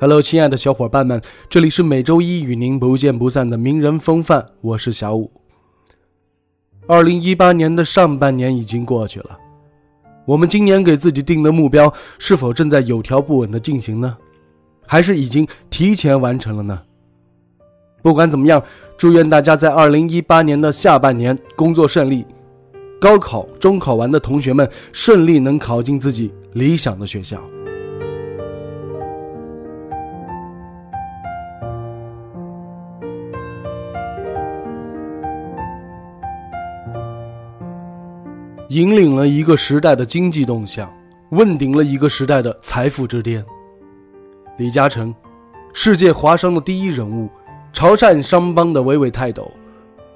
Hello，亲爱的小伙伴们，这里是每周一与您不见不散的名人风范，我是小五。二零一八年的上半年已经过去了，我们今年给自己定的目标是否正在有条不紊的进行呢？还是已经提前完成了呢？不管怎么样，祝愿大家在二零一八年的下半年工作顺利。高考、中考完的同学们顺利能考进自己理想的学校。引领了一个时代的经济动向，问鼎了一个时代的财富之巅。李嘉诚，世界华商的第一人物，潮汕商帮的娓娓泰斗。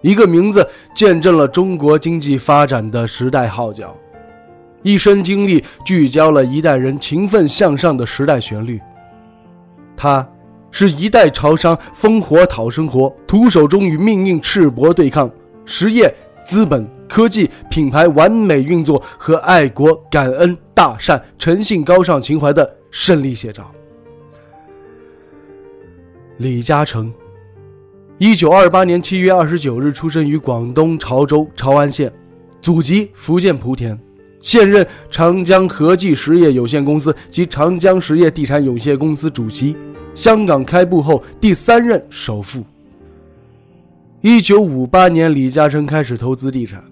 一个名字见证了中国经济发展的时代号角，一生经历聚焦了一代人勤奋向上的时代旋律。他，是一代潮商烽火讨生活，徒手中与命运赤膊对抗，实业、资本、科技、品牌完美运作和爱国、感恩、大善、诚信、高尚情怀的胜利写照。李嘉诚。一九二八年七月二十九日出生于广东潮州潮安县，祖籍福建莆田，现任长江和记实业有限公司及长江实业地产有限公司主席，香港开埠后第三任首富。一九五八年，李嘉诚开始投资地产，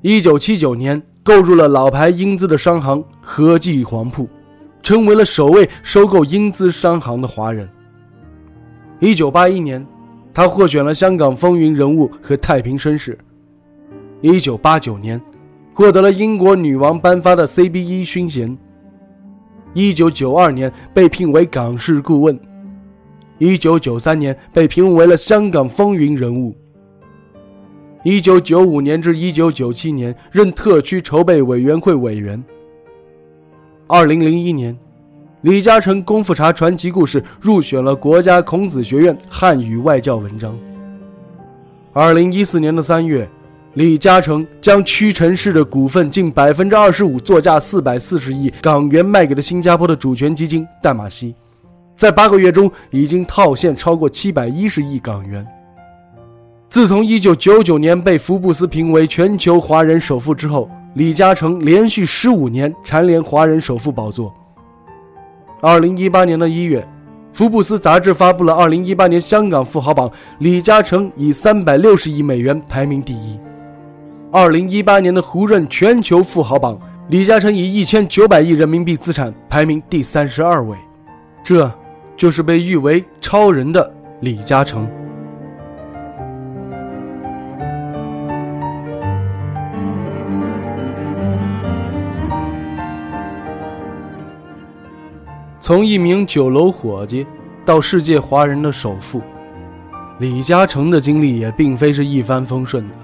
一九七九年购入了老牌英资的商行和记黄埔，成为了首位收购英资商行的华人。一九八一年。他获选了香港风云人物和太平绅士。一九八九年，获得了英国女王颁发的 CBE 勋衔。一九九二年被聘为港事顾问。一九九三年被评为了香港风云人物。一九九五年至一九九七年任特区筹备委员会委员。二零零一年。李嘉诚功夫茶传奇故事入选了国家孔子学院汉语外教文章。二零一四年的三月，李嘉诚将屈臣氏的股份近百分之二十五，作价四百四十亿港元卖给了新加坡的主权基金淡马锡，在八个月中已经套现超过七百一十亿港元。自从一九九九年被福布斯评为全球华人首富之后，李嘉诚连续十五年蝉联华人首富宝座。二零一八年的一月，福布斯杂志发布了二零一八年香港富豪榜，李嘉诚以三百六十亿美元排名第一。二零一八年的胡润全球富豪榜，李嘉诚以一千九百亿人民币资产排名第三十二位，这就是被誉为超人的李嘉诚。从一名酒楼伙计到世界华人的首富，李嘉诚的经历也并非是一帆风顺的。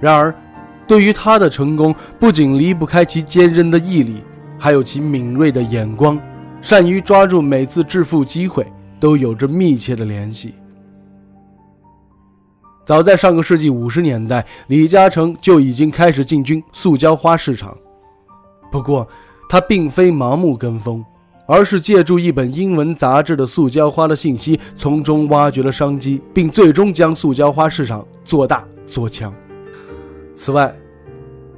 然而，对于他的成功，不仅离不开其坚韧的毅力，还有其敏锐的眼光，善于抓住每次致富机会，都有着密切的联系。早在上个世纪五十年代，李嘉诚就已经开始进军塑胶花市场。不过，他并非盲目跟风。而是借助一本英文杂志的塑胶花的信息，从中挖掘了商机，并最终将塑胶花市场做大做强。此外，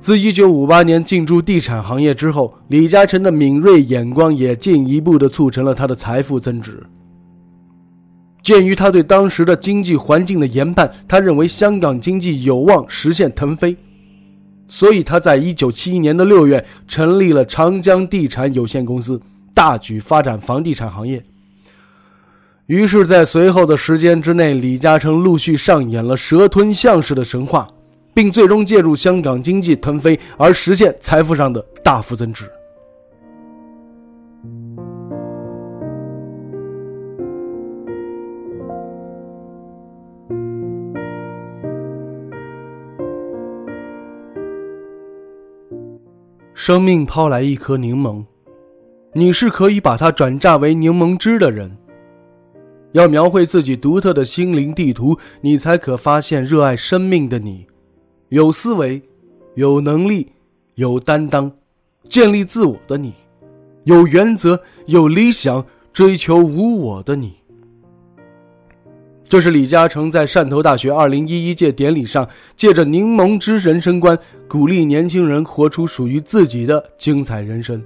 自1958年进驻地产行业之后，李嘉诚的敏锐眼光也进一步的促成了他的财富增值。鉴于他对当时的经济环境的研判，他认为香港经济有望实现腾飞，所以他在1971年的6月成立了长江地产有限公司。大举发展房地产行业。于是，在随后的时间之内，李嘉诚陆续上演了蛇吞象式的神话，并最终借助香港经济腾飞而实现财富上的大幅增值。生命抛来一颗柠檬，你是可以把它转榨为柠檬汁的人。要描绘自己独特的心灵地图，你才可发现热爱生命的你。有思维，有能力，有担当，建立自我的你，有原则，有理想，追求无我的你。这是李嘉诚在汕头大学二零一一届典礼上，借着柠檬汁人生观，鼓励年轻人活出属于自己的精彩人生。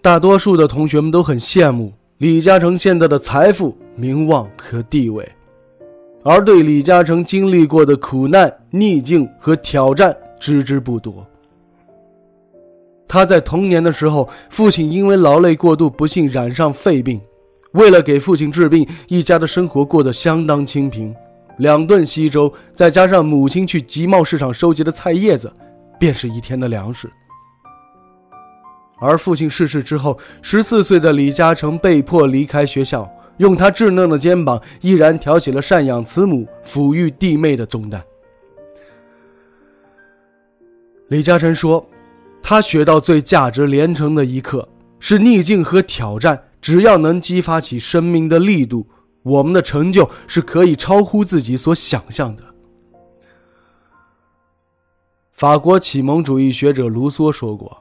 大多数的同学们都很羡慕。李嘉诚现在的财富、名望和地位，而对李嘉诚经历过的苦难、逆境和挑战知之不多。他在童年的时候，父亲因为劳累过度，不幸染上肺病。为了给父亲治病，一家的生活过得相当清贫，两顿稀粥，再加上母亲去集贸市场收集的菜叶子，便是一天的粮食。而父亲逝世之后，十四岁的李嘉诚被迫离开学校，用他稚嫩的肩膀，毅然挑起了赡养慈母、抚育弟妹的重担。李嘉诚说：“他学到最价值连城的一课，是逆境和挑战，只要能激发起生命的力度，我们的成就是可以超乎自己所想象的。”法国启蒙主义学者卢梭说过。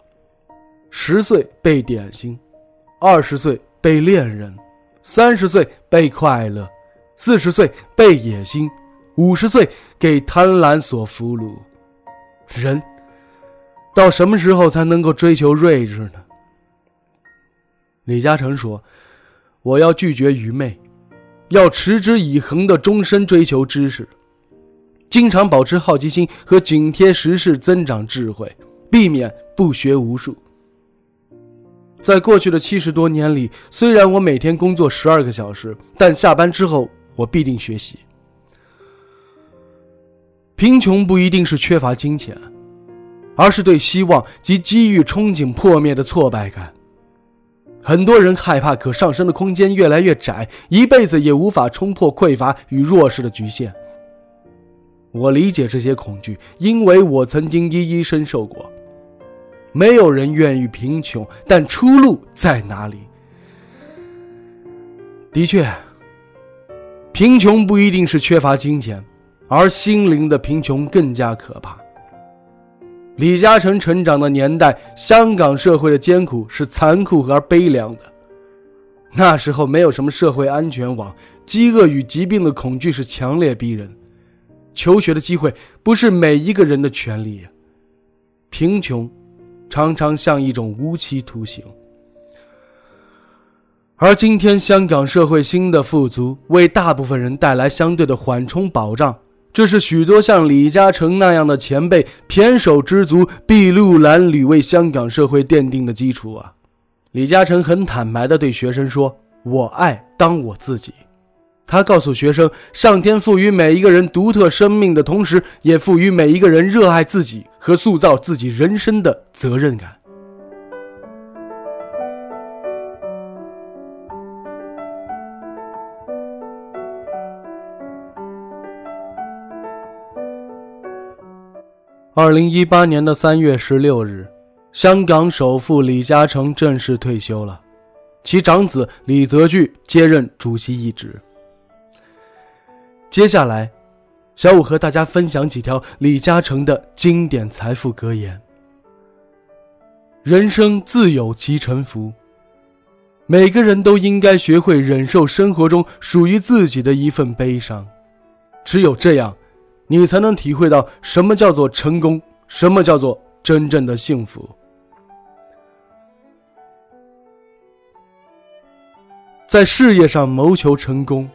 十岁背点心，二十岁背恋人，三十岁被快乐，四十岁被野心，五十岁给贪婪所俘虏。人到什么时候才能够追求睿智呢？李嘉诚说：“我要拒绝愚昧，要持之以恒的终身追求知识，经常保持好奇心和紧贴时事，增长智慧，避免不学无术。”在过去的七十多年里，虽然我每天工作十二个小时，但下班之后我必定学习。贫穷不一定是缺乏金钱，而是对希望及机遇憧憬破灭的挫败感。很多人害怕可上升的空间越来越窄，一辈子也无法冲破匮乏与弱势的局限。我理解这些恐惧，因为我曾经一一深受过。没有人愿意贫穷，但出路在哪里？的确，贫穷不一定是缺乏金钱，而心灵的贫穷更加可怕。李嘉诚成长的年代，香港社会的艰苦是残酷而悲凉的。那时候没有什么社会安全网，饥饿与疾病的恐惧是强烈逼人，求学的机会不是每一个人的权利，贫穷。常常像一种无期徒刑，而今天香港社会新的富足，为大部分人带来相对的缓冲保障，这是许多像李嘉诚那样的前辈胼手知足、筚路蓝缕为香港社会奠定的基础啊！李嘉诚很坦白地对学生说：“我爱当我自己。”他告诉学生，上天赋予每一个人独特生命的同时，也赋予每一个人热爱自己和塑造自己人生的责任感。二零一八年的三月十六日，香港首富李嘉诚正式退休了，其长子李泽钜接任主席一职。接下来，小五和大家分享几条李嘉诚的经典财富格言：人生自有其沉浮，每个人都应该学会忍受生活中属于自己的一份悲伤，只有这样，你才能体会到什么叫做成功，什么叫做真正的幸福。在事业上谋求成功。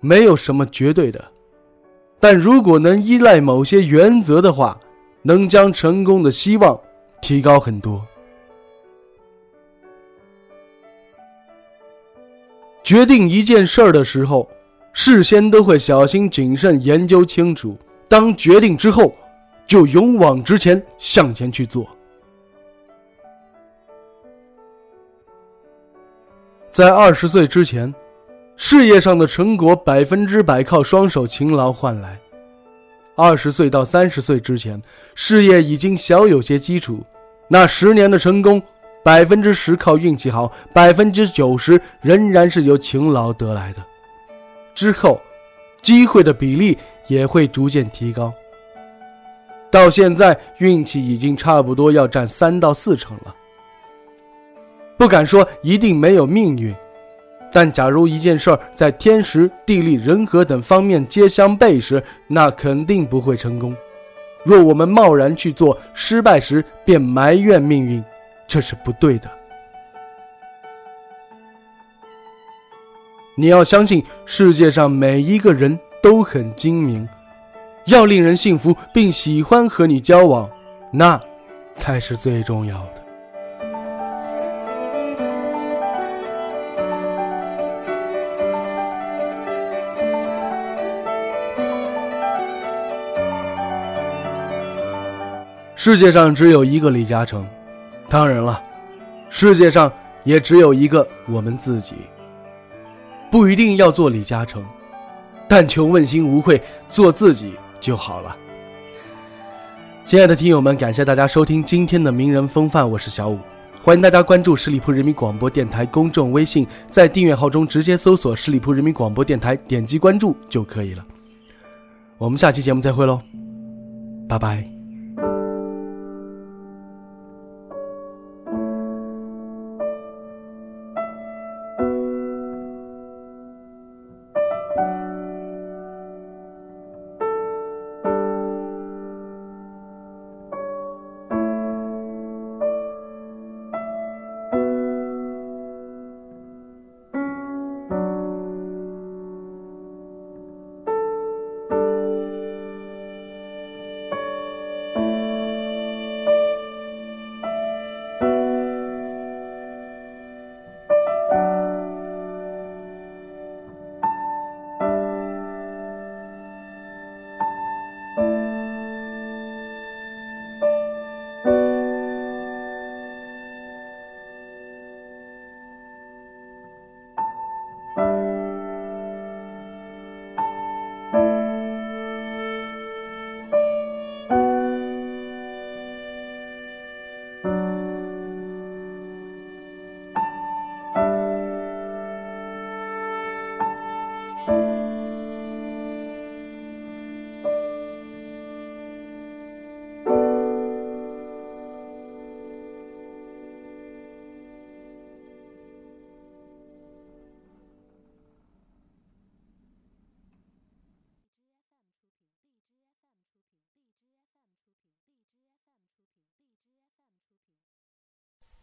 没有什么绝对的，但如果能依赖某些原则的话，能将成功的希望提高很多。决定一件事儿的时候，事先都会小心谨慎研究清楚。当决定之后，就勇往直前，向前去做。在二十岁之前。事业上的成果百分之百靠双手勤劳换来，二十岁到三十岁之前，事业已经小有些基础，那十年的成功，百分之十靠运气好，百分之九十仍然是由勤劳得来的。之后，机会的比例也会逐渐提高。到现在，运气已经差不多要占三到四成了。不敢说一定没有命运，但假如一件事儿在天时、地利、人和等方面皆相悖时，那肯定不会成功。若我们贸然去做，失败时便埋怨命运，这是不对的。你要相信，世界上每一个人都很精明。要令人信服并喜欢和你交往，那才是最重要的。世界上只有一个李嘉诚，当然了，世界上也只有一个我们自己。不一定要做李嘉诚，但求问心无愧，做自己。就好了，亲爱的听友们，感谢大家收听今天的名人风范，我是小五，欢迎大家关注十里铺人民广播电台公众微信，在订阅号中直接搜索十里铺人民广播电台，点击关注就可以了。我们下期节目再会喽，拜拜。